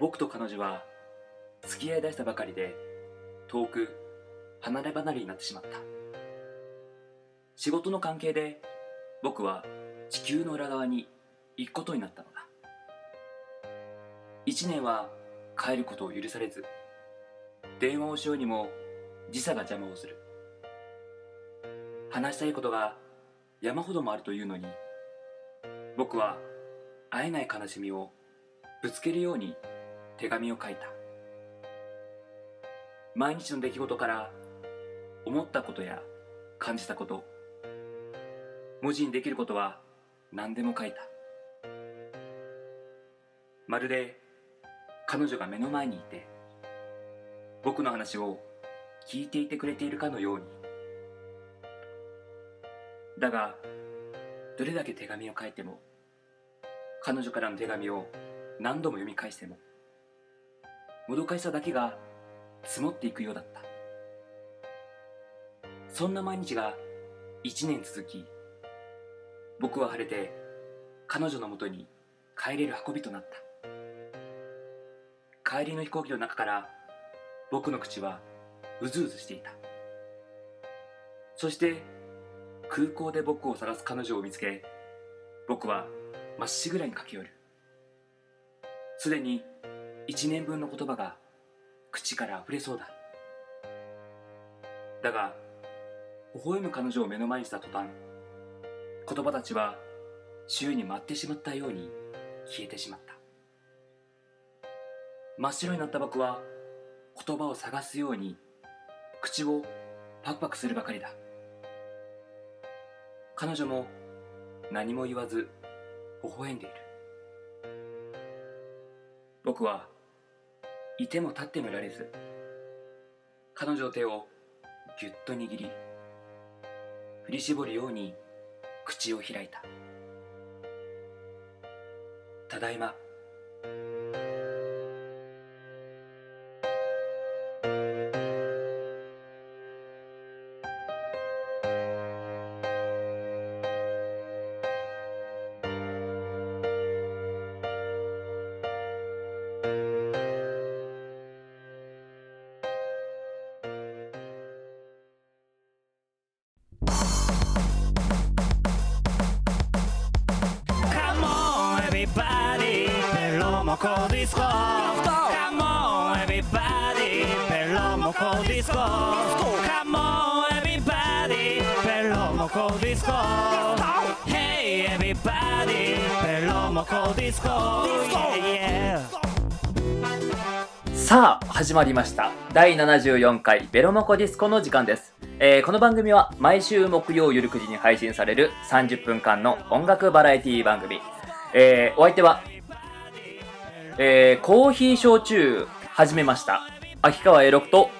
僕と彼女は付き合いだしたばかりで遠く離れ離れになってしまった。仕事の関係で僕は地球の裏側に行くことになったのだ。一年は帰ることを許されず電話をしようにも時差が邪魔をする。話したいことが山ほどもあるというのに僕は会えない悲しみをぶつけるように手紙を書いた。毎日の出来事から思ったことや感じたこと文字にできることは何でも書いた。まるで彼女が目の前にいて僕の話を聞いていてくれているかのように。だがどれだけ手紙を書いても彼女からの手紙を何度も読み返してももどかしさだけが積もっていくようだった。そんな毎日が一年続き僕は晴れて彼女のもとに帰れる運びとなった。帰りの飛行機の中から僕の口はうずうずしていた。そして空港で僕を探す彼女を見つけ僕はまっしぐらに駆け寄る。すでに一年分の言葉が口から溢れそうだ。だが微笑む彼女を目の前にした途端言葉たちは周囲に舞ってしまったように消えてしまった。真っ白になった僕は言葉を探すように口をパクパクするばかりだ。彼女も何も言わず微笑んでいる。僕はいても立ってもいられず彼女の手をぎゅっと握り振り絞るように口を開いた。ただいまペロモコディスコ。カモンエビバディペロモコディスコ。Hey everybody. ペロモコディスコ。Yeah yeah さあ始まりました。第74回ベロモコディスコの時間です、えーこの番組は毎週木曜夜9時に配信される30分間の音楽バラエティ番組、えーお相手は、えーコーヒー焼酎始めました。秋川栄六と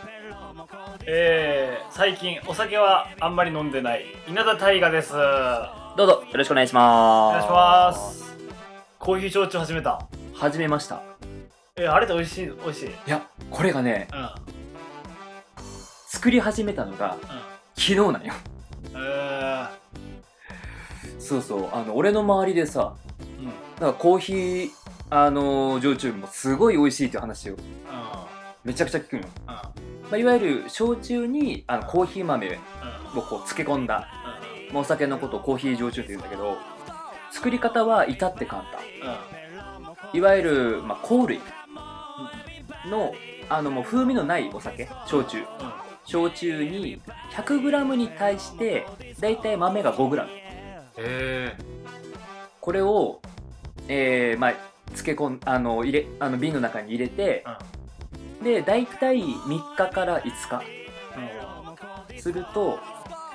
えー、最近お酒はあんまり飲んでない稲田大我です。お願どうぞよろしくお願いします。いします。コーヒー焼酎始めた？始めました。えー、あれって美味しい美味しい？うんいやこれがねうん。作り始めたのが昨日なんよ。えー、そうそうあの俺の周りでさうん。うんだからコーヒーあの焼酎もすごい美味しいっていう話をめちゃくちゃ聞くのよ、うんまあ、いわゆる焼酎にあのコーヒー豆うん。をこう漬け込んだ、まあ、お酒のことをコーヒー焼酎って言うんだけど作り方は至って簡単。いわゆる、まあ、香類のあのもう風味のないお酒焼酎。焼酎に 100g に対してだいたい豆が 5g え。これを、えーまあ、漬け込んあの入れあの瓶の中に入れて、で大体3日から5日。すると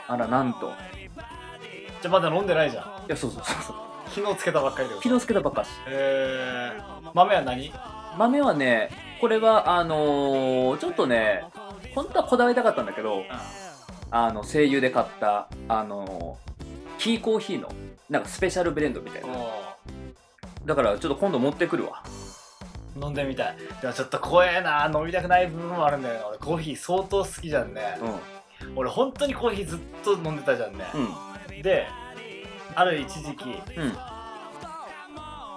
あらなんと。じゃあまだ飲んでないじゃん。いやそうそうそうそう。昨日つけたばっかりで。昨日漬けたばっかし。えー、豆は何？豆はねこれはあのーちょっとね本当はこだわりたかったんだけどあの声優で買ったあのーキーコーヒーのなんかスペシャルブレンドみたいな。だからちょっと今度持ってくるわ。うん飲んでみたい。でもちょっと怖えな。飲みたくない部分もあるんだよね。俺コーヒー相当好きじゃんね。う俺本当にコーヒーずっと飲んでたじゃんね、んうん。である一時期うん。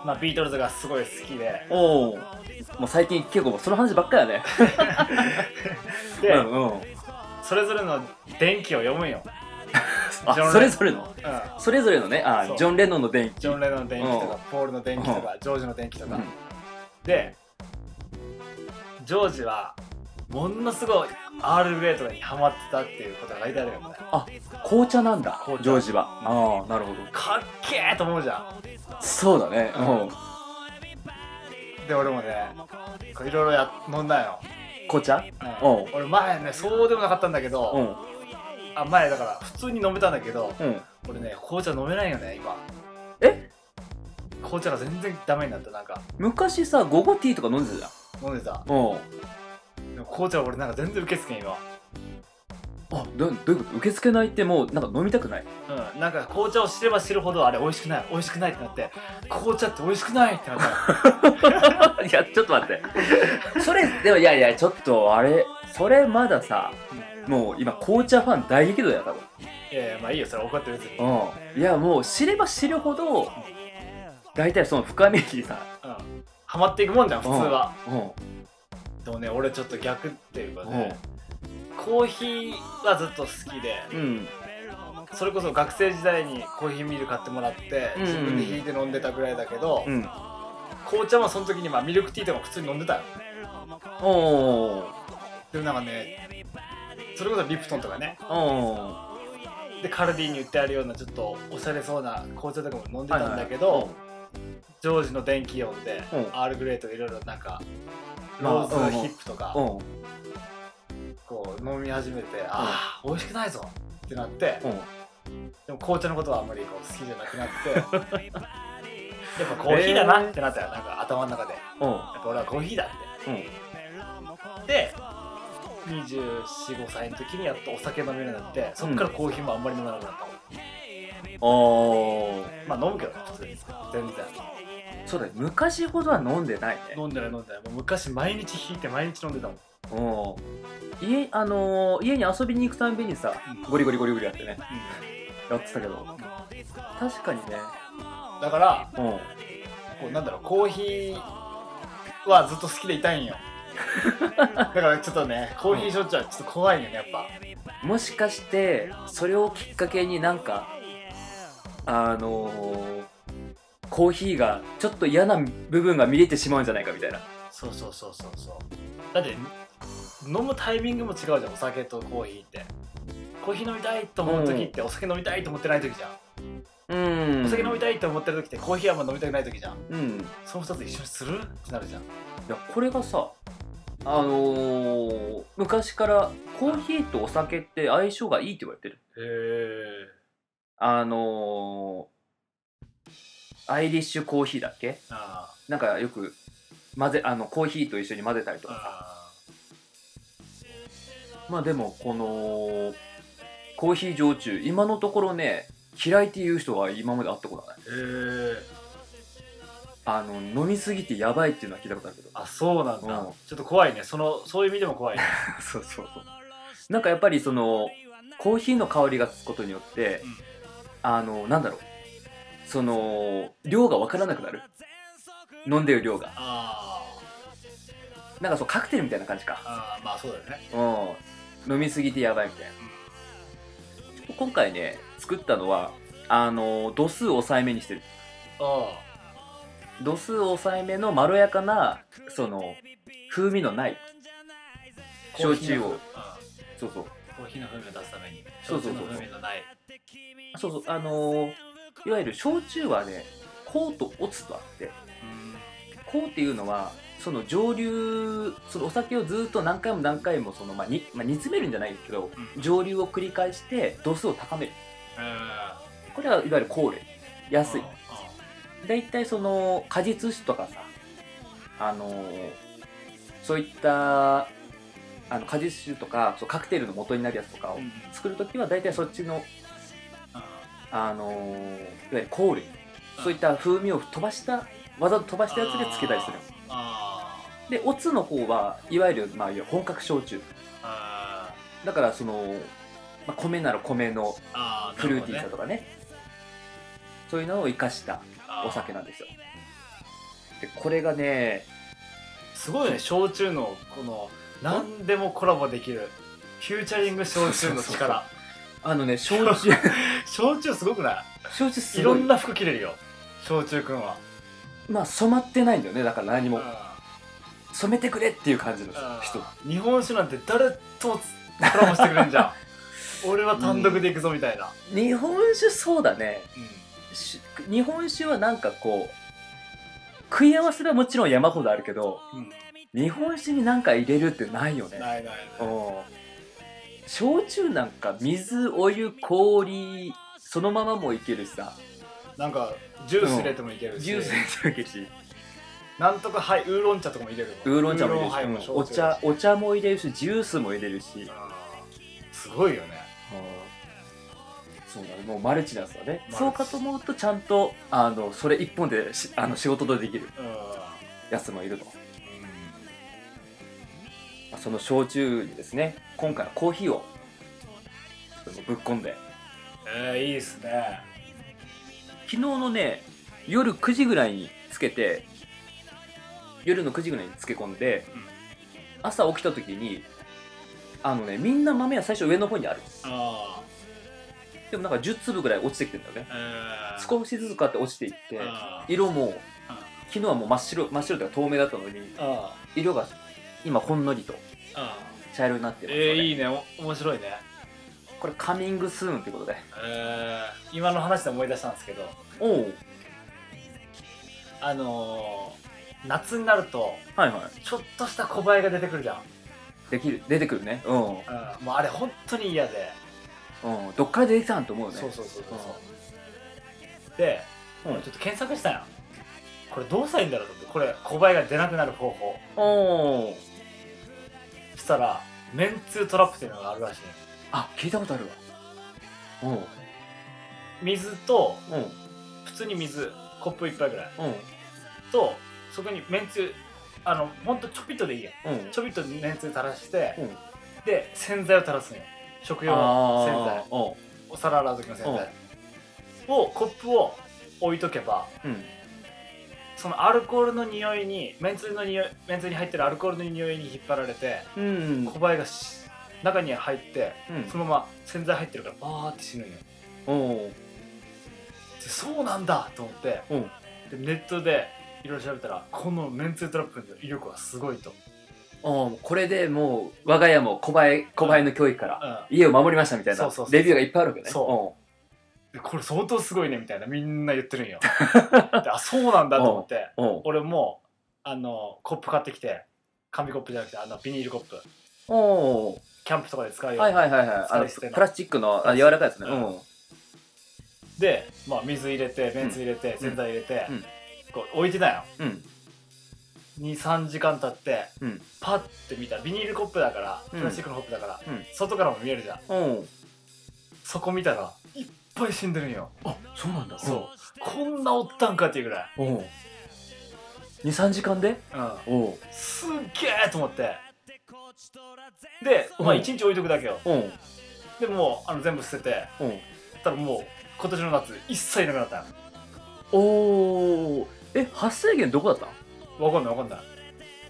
まあ、ビートルズがすごい好きで。おおもう最近結構その話ばっかりやね。で、うんうん。それぞれの電気を読むんよ、それぞれの？うん、それぞれのね。あジョン・レノンの電気。ジョン・レノンの電気とか、うん。ポールの電気とか、ジョージの電気とか、うんでジョージはものすごいアールグレーとかにハマってたっていうことが書いてあるよね。あ紅茶なんだ紅茶。ジョージは。ああなるほど。かっけーと思うじゃん。そうだねうん。で俺もねいろいろや飲んだよ、紅茶？うん。うん。俺前ねそうでもなかったんだけど、うん。あ前だから普通に飲めたんだけどうん。俺ね紅茶飲めないよね今。え？紅茶が全然ダメになったなんか。昔さ午後ティーとか飲んでたじ飲んでた。ゃんうん。でも紅茶は俺なんか全然受け付けん今あどどういうこと？受け付けないってもうなんか飲みたくない？うん。なんか紅茶を知れば知るほどあれ美味しくない美味しくないってなって紅茶って美味しくないってなった いやちょっと待って。それでもいやいやちょっとあれそれまださもう今紅茶ファン大激怒だよ多分。いやいやまあいいよそれ怒って別にうん。いやもう知れば知るほど大体その深みにさうん。ハマっていくもんじゃん普通は。うん。でもね俺ちょっと逆っていうかね。コーヒーはずっと好きでうん。それこそ学生時代にコーヒーミル買ってもらってうん。自分で引いて飲んでたぐらいだけど、うん。紅茶もその時にまあミルクティーとかも普通に飲んでたよ。おおでもなんかねそれこそリプトンとかね。おでカルディに売ってあるようなちょっとおしゃれそうな紅茶とかも飲んでたんだけど、ジョージの電気読んで、うん。アールグレーとかいろいろなんかまあローズヒップとか、うん。こう飲み始めて、ああ美味しくないぞってなって、うん。でも紅茶のことはあんまりこう好きじゃなくなって やっぱコーヒーだなってなったよなんか頭の中で。やうん。っぱ俺はコーヒーだうん。ってで245歳の時にやっとお酒飲めるようになってそっからコーヒーもあんまり飲めなくなったもん、おー。まあ飲むけどね普通に。全然そうだね。昔ほどは飲んでないね。飲んでない飲んでない。もう昔毎日引いて毎日飲んでたもん。うん。家あのー家に遊びに行くたんびにさゴリゴリゴリゴリやってね。やってたけど。確かにね。だからうん。こうなんだろうコーヒーはずっと好きでいたいんよ。だからちょっとねコーヒー焼酎はちょっと怖いよねやっぱ。もしかしてそれをきっかけになんかあのーコーヒーがちょっと嫌な部分が見れてしまうんじゃないかみたいな。そうそうそうそうそう。だって飲むタイミングも違うじゃんお酒とコーヒーって。コーヒー飲みたいと思う時ってお酒飲みたいと思ってない時じゃん、うん。お酒飲みたいと思ってる時ってコーヒーはあんま飲みたくない時じゃん。うん。その2つ一緒にする？ってなるじゃん。いやこれがさあのー昔からコーヒーとお酒って相性がいいって言われてる。へえあのーアイリッシュコーヒーだっけ？あなんかよく混ぜあのコーヒーと一緒に混ぜたりとあかさ。あまあでもこのコーヒー焼酎今のところね嫌いっていう人は今まで会ったことない。へえあの飲みすぎてやばいっていうのは聞いたことあるけど。あそうなんだ、うん。ちょっと怖いね。そのそういう意味でも怖いね。そうそうそう。なんかやっぱりそのコーヒーの香りがつくことによって、うん。あのなんだろうその量が分からなくなる。飲んでる量が。あなんかそうカクテルみたいな感じか。ーあーまあそうだよね。うん。飲みすぎてやばいみたいな、今回ね作ったのはあの度数抑えめにしてる。あ度数抑えめのまろやかなその風味のないあ焼酎を。そうそう。コーヒーの風味を出すためにそうそうそう。焼酎の風味のない。そうそう。あのーいわゆる焼酎はね香とオツとあって香っていうのはその蒸留そのお酒をずっと何回も何回もその、まあにまあ、煮詰めるんじゃないけど蒸留を繰り返して度数を高める。うんこれはいわゆる香類安い。あ大体その果実酒とかさあのーそういったあの果実酒とかそうカクテルの元になるやつとかをうん。作るときは大体そっちの、ああのーいわゆる香類そういった風味を飛ばしたわざと飛ばしたやつでつけたりする。あでオツの方はいわゆる、まあ、本格焼酎。あだからその、まあ、米なら米のあフルーティーさとかね。そういうのを生かしたあお酒なんですよ。でこれがねすごいよね焼酎のこの何でもコラボできるフューチャリング焼酎の力あのね焼酎焼酎すごくない？焼酎すごい。いろんな服着れるよ。焼酎くんは。まあ染まってないんだよねだから何も。うん。染めてくれっていう感じの人。うん。日本酒なんて誰ともコラボしてくれんじゃん。俺は単独で行くぞみたいな、日本酒そうだね。し日本酒はなんかこう食い合わせはもちろん山ほどあるけどうん。日本酒に何か入れるってないよね。ないないない。うん焼酎なんか水お湯氷そのままもいけるしさ。なんかジュース入れてもいけるし、ジュース入れてもいけるし。なんとかはいウーロン茶とかも入れるのウーロン茶も入れるし、お茶お茶も入れるしジュースも入れるし、うんすごいよね。そうだね。もうマルチなんですよねそうかと思うとちゃんとあのそれ一本でしあの仕事でできるうん、やつもいると、まあその焼酎にですね。今回はコーヒーをぶっ込んで。えー、いいっすね。昨日のね夜9時ぐらいにつけて夜の9時ぐらいに漬け込んで、うん。朝起きた時にあのねみんな豆は最初上の方にある。あでもなんか10粒ぐらい落ちてきてるんだよね。あえー、少しずつこうやって落ちていってあ色も昨日はもう真っ白真っ白というか透明だったのにあ色が今ほんのりと。あ茶色になってますえー、いいね。お面白いね。これカミングスーンということで。えー、今の話で思い出したんですけど。おおあのー、夏になるとはいはい。ちょっとした小映えが出てくるじゃん、できる。出てくるね。うん、うん、もうあれ本当に嫌で、うん、どっから出てきたんと思うね。そうそうそうそうそう。で、うん。ちょっと検索したんやこれどうしたらいいんだろうと思って。これ小映えが出なくなる方法。おおそしたらめんつゆトラップっていうのがあるらしい。あ聞いたことあるわ。うん。水とうん普通に水コップ一杯ぐらい。うん。とそこにめんつゆあのほんとちょぴっとでいいやうん。ちょびっとめんつゆ垂らして、うん。で洗剤を垂らすんよ。食用の洗剤。お皿洗う時の洗剤。をコップを置いとけばうんそのアルコールの匂いにめんつゆの匂いめんつゆに入ってるアルコールの匂いに引っ張られてうん小映えがし中に入ってうん。そのまま洗剤入ってるからバーって死ぬんよ。そうなんだと思ってう。んでネットでいろいろ調べたらこのめんつゆトラップの威力はすごいと、おーこれでもう我が家も小林小林の教育からうん。家を守りましたみたいなそうそうそうレビューがいっぱいあるわけね。そでこれ相当すごいねみたいなみんな言ってるんよ。であそうなんだと思って俺もあのコップ買ってきて紙コップじゃなくてあのビニールコップ。おー。キャンプとかで使うようなはいはいはいはい。あのプラスチックのあ柔らかいやつね。うん。うんで、まあ、水入れてめんつゆ入れて、洗剤入れて、うん。こう置いてたよ。うん。23時間経って、うん。パッて見た。らビニールコップだからうん。プラスチックのコップだから、うん。外からも見えるじゃん。そこ見たらぱい死んでるんよ。あそうなんだ。そう。こんなおったんかっていうぐらい、おう。23時間で？うん、おう。すっげえと思って。で、まあ、うん1日置いとくだけよ。おう。でもうあの全部捨てて。おう。たらもう今年の夏一切なくなった。よおー。え発生源どこだった？のわかんないわかんない。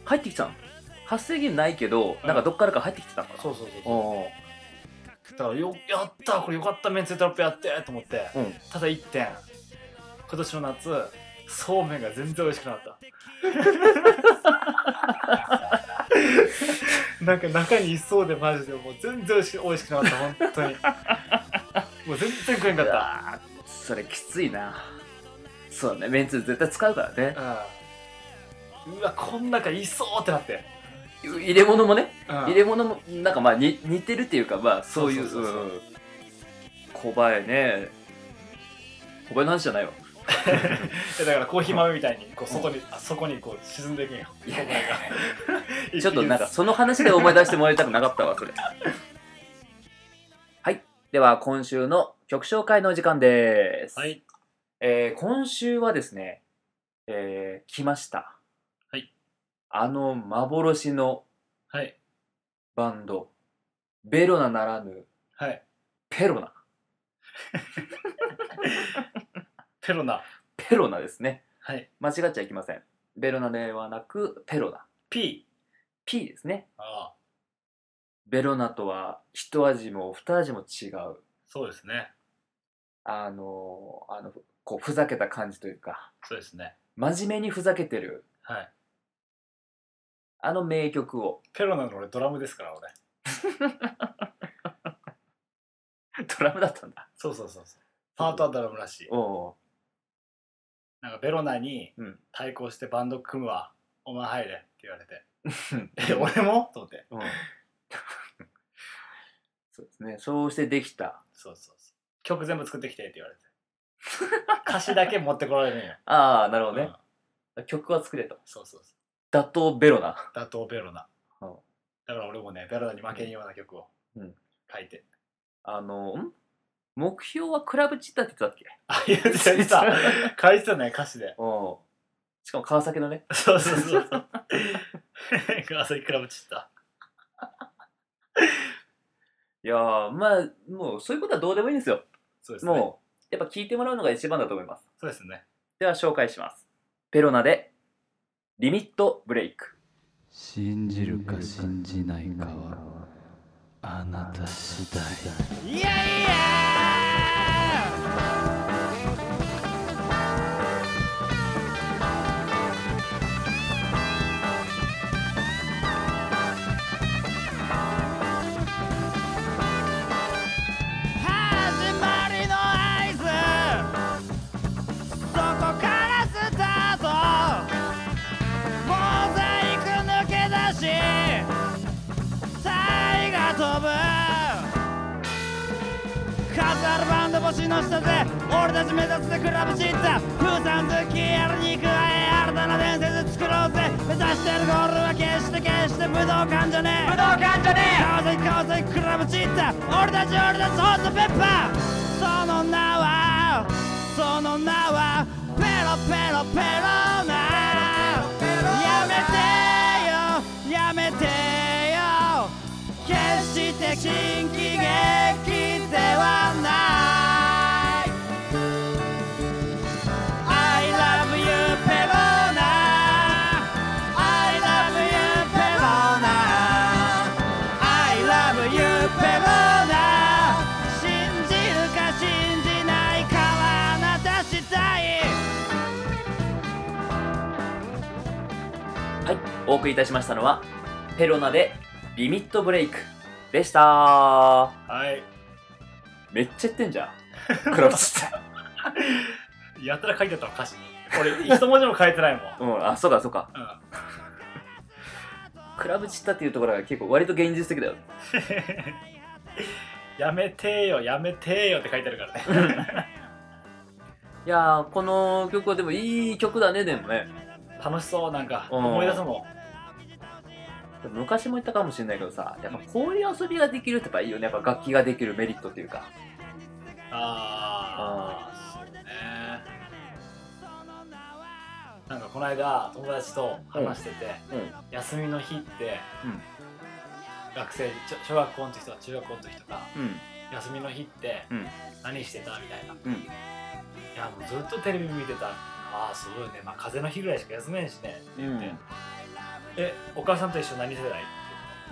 入ってきたの発生源ないけどうんなんかどっからか入ってきてたのかな？そうそうそうおだからよやったこれよかっためんつゆトラップやってと思って。ーうん。ただ一点。今年の夏そうめんが全然美味しくなかった。なんか中にいそうでマジでもう全然美味しく美味しくなかった本当に。もう全然食えんかった。それきついな。そうだねめんつゆ絶対使うからね。うん。うわこん中いそうってなって、入れ物もねうん。入れ物もなんかまあに似てるっていうかまあそういう小林ね。小林の話じゃないわ。でだからコーヒー豆みたいにこう外に、あそこにこう沈んでいくんよいや小林がちょっとなんかその話で思い出してもらいたくなかったわそれ。はい。では今週の曲紹介のお時間です、はい。えー今週はですね、えー来ました。はいあの幻のはい。バンド。ベロナならぬはい。ペロナ。ペロナ。ペロナですね。はい。間違っちゃいけません。ベロナではなくペロナ。P P ですね。ああ。ベロナとは一味も二味も違う。そうですね。あのあのこうふざけた感じというか。そうですね。真面目にふざけてる。はいあの名曲を。ペロナの俺ドラムですから俺。ドラムだったんだ。そうそうそうそう。パートはドラムらしい。おおなんかベロナにうん。対抗してバンド組むわ。お前入れって言われて。ー え俺も？と思って。うん。そうですね。そうしてできた。そうそうそう。曲全部作ってきてって言われて。歌詞だけ持ってこられるんよ、ああなるほどね。うん、曲は作れと。そうそうそ打倒ベロナう打倒ベロナうん。だから俺もねベロナに負けんような曲をうん。書いて、あのん？目標はクラブチッタって言ってたっあ言ってた書いてたね歌詞で。けうん。しかも川崎のね。そうそうそうそう。川崎クラブチッタ。いやーまあもうそういうことはどうでもいいんですよ。そうですね。もうやっぱ聞いてもらうのが一番だと思います。そうですね。では紹介します。ペロナでリミットブレイク。信じるか信じないかはあなた次第。いやいや数あるバンド星の下で俺たち目指すぜクラブチッタ風山好きやるに加え新たな伝説作ろうぜ。目指してるゴールは決して決して武道館じゃねえ。武道館じゃねえ。川崎川崎クラブチッタ俺たち俺たちホットペッパーその名はその名はペロペロペロな。やめてよやめてよ。決して新喜劇。はない。I love you ペロナ I love you ペロナ I love you ペロナ信じるか信じないかはあなた次第。はいお送りいたしましたのはペロナでリミットブレイクでした。はいめっちゃ言ってんじゃん。クラブチッタやたら書いてあったの歌詞に。俺一文字も書いてないもん、うんあそうかそうか。うん、クラブチッタっていうところが結構割と現実的だよ。やめてよやめてよって書いてあるからね。いやーこの曲はでもいい曲だねでもね。楽しそうなんか。うん。思い出すもん昔も言ったかもしれないけどさやっぱこういう遊びができるってやっぱいいよね。やっぱ楽器ができるメリットっていうか。ああそうね。なんかこの間友達と話してて、うん。休みの日って、うん。学生ちょ小学校の時とか中学校の時とかうん。休みの日ってうん。何してたみたいな、うん。いやもうずっとテレビ見てたああすごいね。まあ風の日ぐらいしか休めんしね。って言って、うんえお母さんと一緒に何世代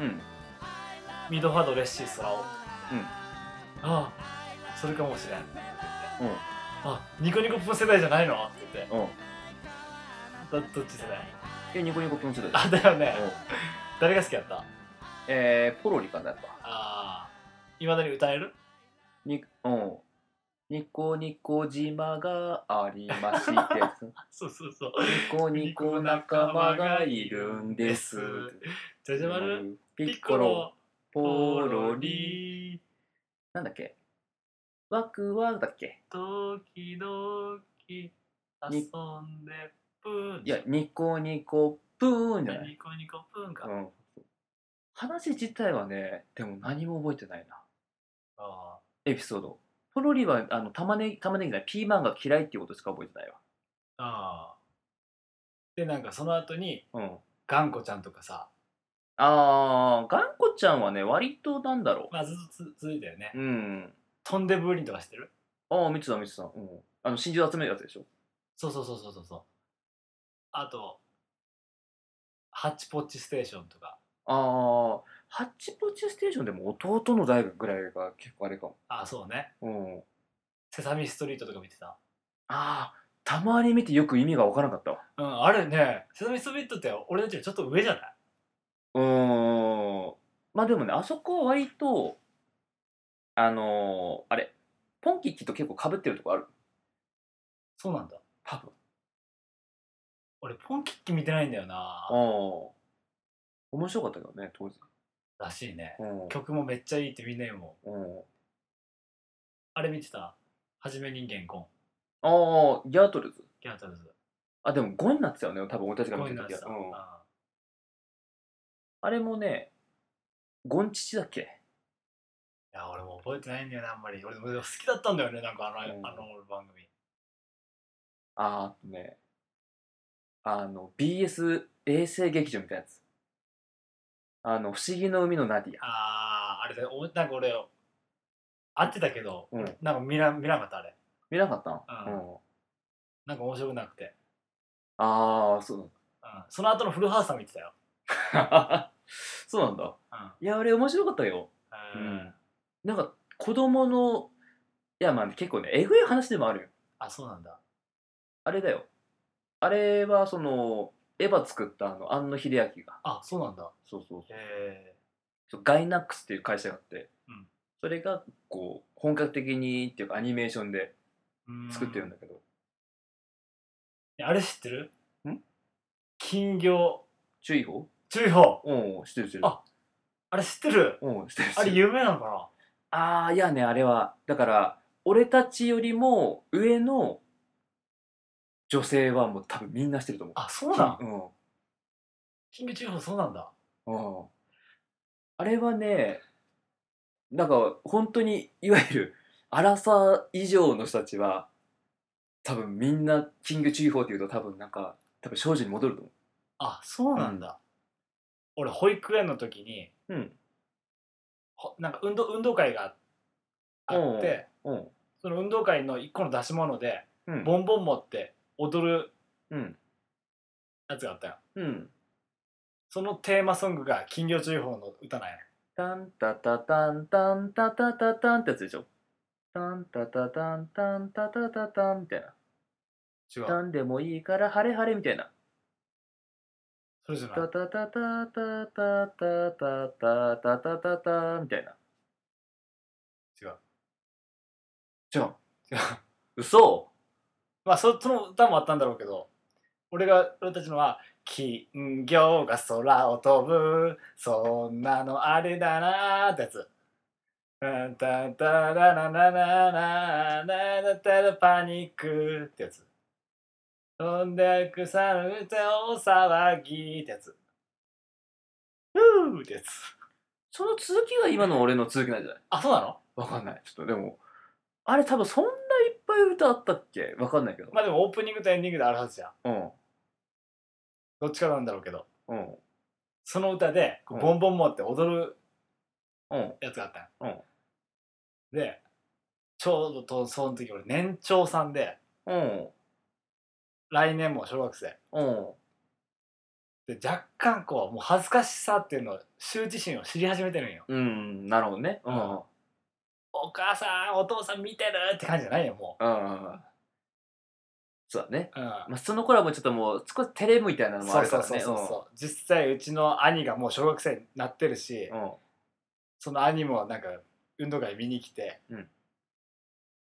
うん。ミドファドレッシースラオうん。ああそれかもしれん。うん。あニコニコプン世代じゃないの？って。言ってうん。どどっち世代？いやニコニコプンチだよあだよね。うん。誰が好きやった？あえー、ポロリかなやっぱ。あいまだに歌える？にうんニコニコ島がありまして そうそうそう。ニコニコ仲間がいるんです。じゃじゃ丸。ピピッッコロ。ポポロロリ。リなんだっけ？ワクワクだっけ？時々遊んでプーン。いやニコニコプーンじゃない。ニコニコプーンか、うん。話自体はねでも何も覚えてないな。あ。エピソードポロリはあの玉ねぎ玉ねぎじゃないピーマンが嫌いっていうことしか覚えてないわ。ああ。あでなんかその後にうん。頑固ちゃんとかさ。あー頑固ちゃんはね割となんだろまあずっとつ続いたよね、ううん。飛んでブーリンとかしてる？ああ見てた見てた。うん。あの真珠集めるやつでしょ？そうそうそうそうそうそう。あとハッチポッチステーションとか。ああハッチポッチステーションでも弟の代ぐらいが結構あれかも。あそうね。うん。セサミストリートとか見てた？ああたまに見てよく意味が分からなかったわ。うんあれねセサミストリートって俺たちよりちょっと上じゃない？うーん。まあでもねあそこは割とあのーあれポンキッキと結構かぶってるとこある。そうなんだ。多分。俺ポンキッキ見てないんだよな。うん面白かったけどね当時らしいね。うん。曲もめっちゃいいってみんな言うもん。うん。あれ見てた？はじめ人間ゴン。ああギャートルズ。ギャートルズ。あでも5になってたよね。多分俺たちが見てた時は、うん、ああれもねゴンチチだっけ？いや俺も覚えてないんだよねあんまり。俺俺好きだったんだよねなんかあの,、うん。あの番組。ああとねあの BS 衛星劇場みたいなやつあの「不思議の海のナディア。あああれでおなんか俺会ってたけど、うん。なんか見な見なかったあれ」見なかったうん。の、うん、なんか面白くなくて、ああそううん、その後のフルハウスは見てたよ、そうなんだ。うん。いやあれ面白かったよ。ううん。なんか子供のいやまあ結構ねえぐい話でもあるよ。あそうなんだ。あれだよ。あれはそのエヴァ作ったあの庵野秀明が。あそうなんだ。そうそうそう。へそうガイナックスっていう会社があって、うん。それがこう本格的にっていうかアニメーションでえ作ってるんだけど、あれ知ってる？ん？金魚。注意報？注意報。うん知ってる知ってる。ああれ知ってる？うん知ってる知ってる。あれ有名なのかああいやねあれは。だから俺たちよりも上の女性はもう多分みんなしてると思う。なあそうなん？うん。金魚注意報そうなんだ。うん。あれはねなんか本当にいわゆる 荒さ以上の人たちは多分みんな金魚注意報っていうと多分なんか多分少女に戻ると思あそうなんだ、俺保育園の時にううん。ほなんか運動運動会があってうん。その運動会の一個の出し物でうん。ボンボン持って踊るうん。やつがあったよ。うん。そのテーマソングが金魚注意報の歌なんや。タンタタタンタンタタタタンってやつでしょ？タンタタタンタンタタタタンみたいな。違う。タンでもいいから晴れ晴れみたいな。それじゃない。タタタタタタタタタタタタタみたいな違う違う違う嘘まあその歌もあったんだろうけど俺が俺たちのは「金魚が空を飛ぶそんなのあれだな」ってやつ。タンタンタラララララララタラパニックってやつ。飛んでくさるてお騒ぎってやつ。ふーってやつ。その続きが今の俺の続きなんじゃないあ、そうなのわかんないちょっとでもあれ多分そんないっぱい歌あったっけ？わかんないけど。まあでもオープニングとエンディングであるはずじゃん。うん。どっちかなんだろうけど。うん。その歌でこううん。ボンボン持って踊るうん。やつがあったうん。の。で、ちょうどとその時俺年長さんで、うん。来年も小学生。うん。で、若干こう、もう恥ずかしさっていうのを、羞恥心を知り始めてるんよ。うんなるほどね。うん。うんお母さん、お父さん見てるって感じじゃないよ、もう。んそうだね。う。うん。まあその頃はもうちょっともう少し照れみたいなのもあそうそうるからね。そうそうそう。実際うちの兄がもう小学生になってるし、うん。その兄もなんか運動会見に来て、うん。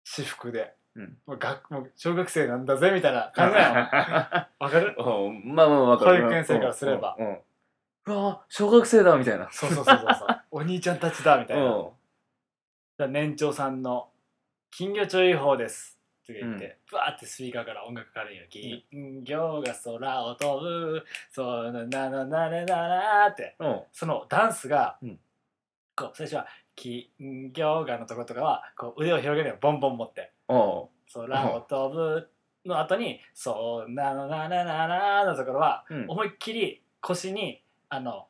私服で、うん。もう学もう小学生なんだぜみたいな感じ。わかる？うん。まあまあわかる。保育園生からすれば。うんうんうわ小学生だみたいな。そうそうそうそうそう。お兄ちゃんたちだみたいな。だかうんら年長さんの金魚注意報です。って言って、ブワーってスピーカーから音楽かかるん。よ。金魚が空を飛ぶ、そうなななななななって。うん。そのダンスが、うん。こう最初は金魚がのところとかはこう腕を広げるよボンボン持って。う。ん空を飛ぶの後に「そうなのなななな」のところはうん。思いっきり腰にあの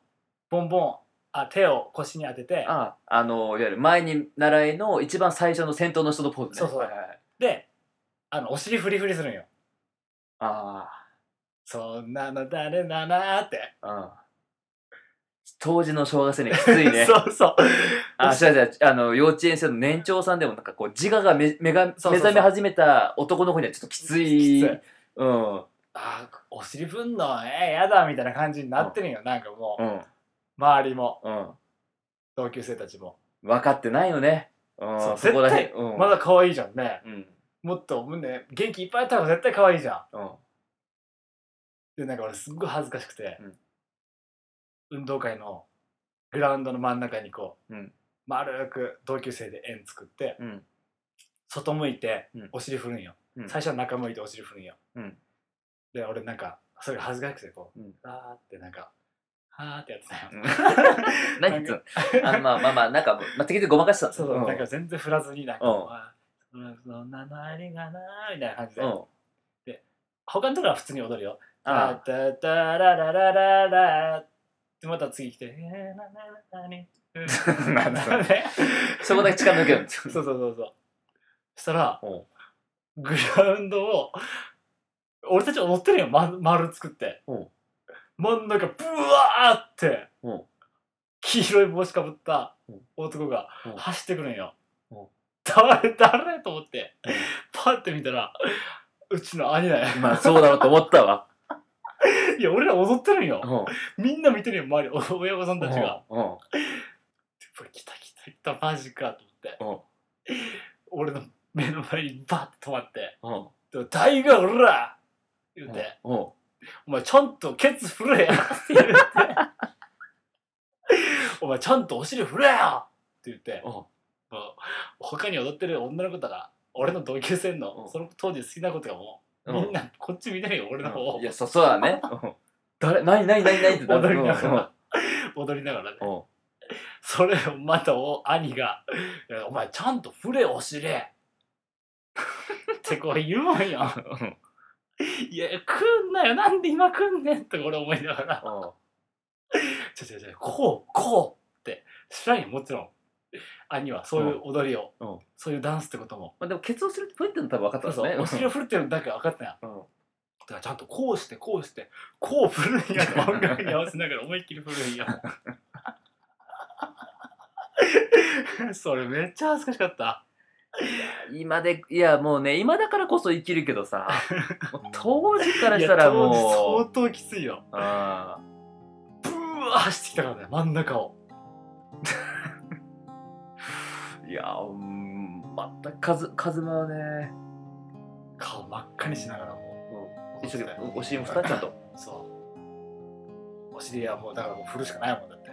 ボンボンあ手を腰に当てて。ああのいわゆる前に習いの一番最初の先頭の人のポーズね。そうそう。はいはいはい。であのお尻フリフリするんよ。あそんなの誰だなーって。うん。当時の小学生にはきついね。そうそう。あ違う違う。あの幼稚園生の年長さんでもなんかこう自我が目目がそうそう。目覚め始めた男の子にはちょっときつい。きつい。うん。あーお尻ふんのえー、やだみたいな感じになってるんよ、なんかもう、うん周りも。うん。同級生たちも、分かってないよね。うん。そまだ可愛いじゃんね。うん。もっと胸元気いっぱいあったら絶対可愛いじゃん。うん。でなんか俺すっごい恥ずかしくて、うん。運動会のグラウンドの真ん中にこう、うん。丸く同級生で円作ってうん。外向いてうん。お尻振るんよ、うん。最初は中向いてお尻振るんよ、うん。で俺なんかそれが恥ずかしくてこう、うん。あーってなんかはーってやってたよ、うん。何言ってんのあまあまあまあなんか、まあ、適当にごまかしてたそうそう、ん。なんか全然振らずになんか、うん。あそんなのありがなーみたいな感じで、うん。他のところは普通に踊るよ。あタタタラララララでまた次来て「えー、なななにうんなんだそれねそこだけ力抜けるんですそうそうそうそうそしたらうんグラウンドを俺たち踊ってるよ、ま、丸作ってうん真ん中ブワーってうん。黄色い帽子かぶったうん。男がうん。走ってくるんよ。うん。誰誰と思ってうん。パッて見たらうちの兄だよ。まあそうだろうと思ったわ。いや俺ら踊ってるんよ。うん。みんな見てるよ周りお親御さんたちが。うん。これ来た来た来たマジかと思って。うん。俺の目の前にバッて止まって。うん「でタイガーおら!」言うて。うん「お前ちゃんとケツ振れや! 」って言って「お前ちゃんとお尻振れや!」って言って。うん。もう他に踊ってる女の子とか俺の同級生のうん。その当時好きな子とかもうん。みんなこっち見てるよ俺の方。をいやそそうだね。うん。誰何何何何ってな踊りながうん。ら踊りながらね。うんそれをまたお兄がいや「お前ちゃんと振れお尻!」ってこう言うんよ。うんいや、来んなよ、なんで今来んねんって俺思いながら、うん。ちょちょちょ、こう、こうって、知らんよ、もちろん。兄はそういう踊りを、うん。うんそういうダンスってことも。まあでもケツをするってプリっての多分分かったそうそう、んですねお尻を振るってるだけ分かったん。や。うん。だからちゃんとこうして、こうして、こう振るんや、音楽に合わせながら思いっきり振るんや。それめっちゃ恥ずかしかった。今でいやもうね今だからこそ生きるけどさ 当時からしたらもう相当きついよ。あブワー走ってきたからね、真ん中を。ー いやうんまたカズカズマはね顔真っ赤にしながらもう。一生懸命お尻もふたちゃんとそう。お尻はもうだからもう振るしかないもんだって。い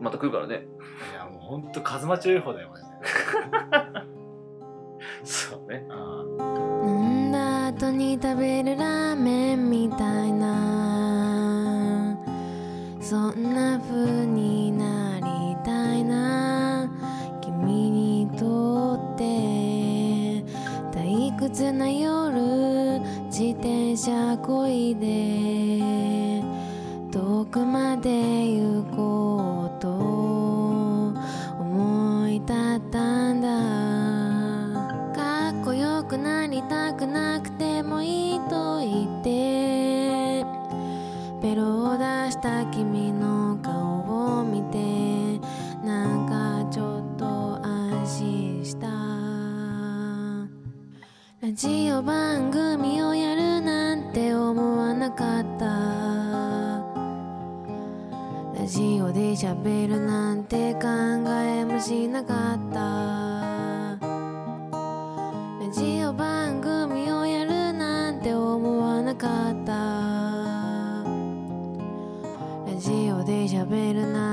また来るからねやもうほんと風間注意報だよマジで。そうね。しなかった。ラジオ番組をやるなんて思わなかった。ラジオで喋るな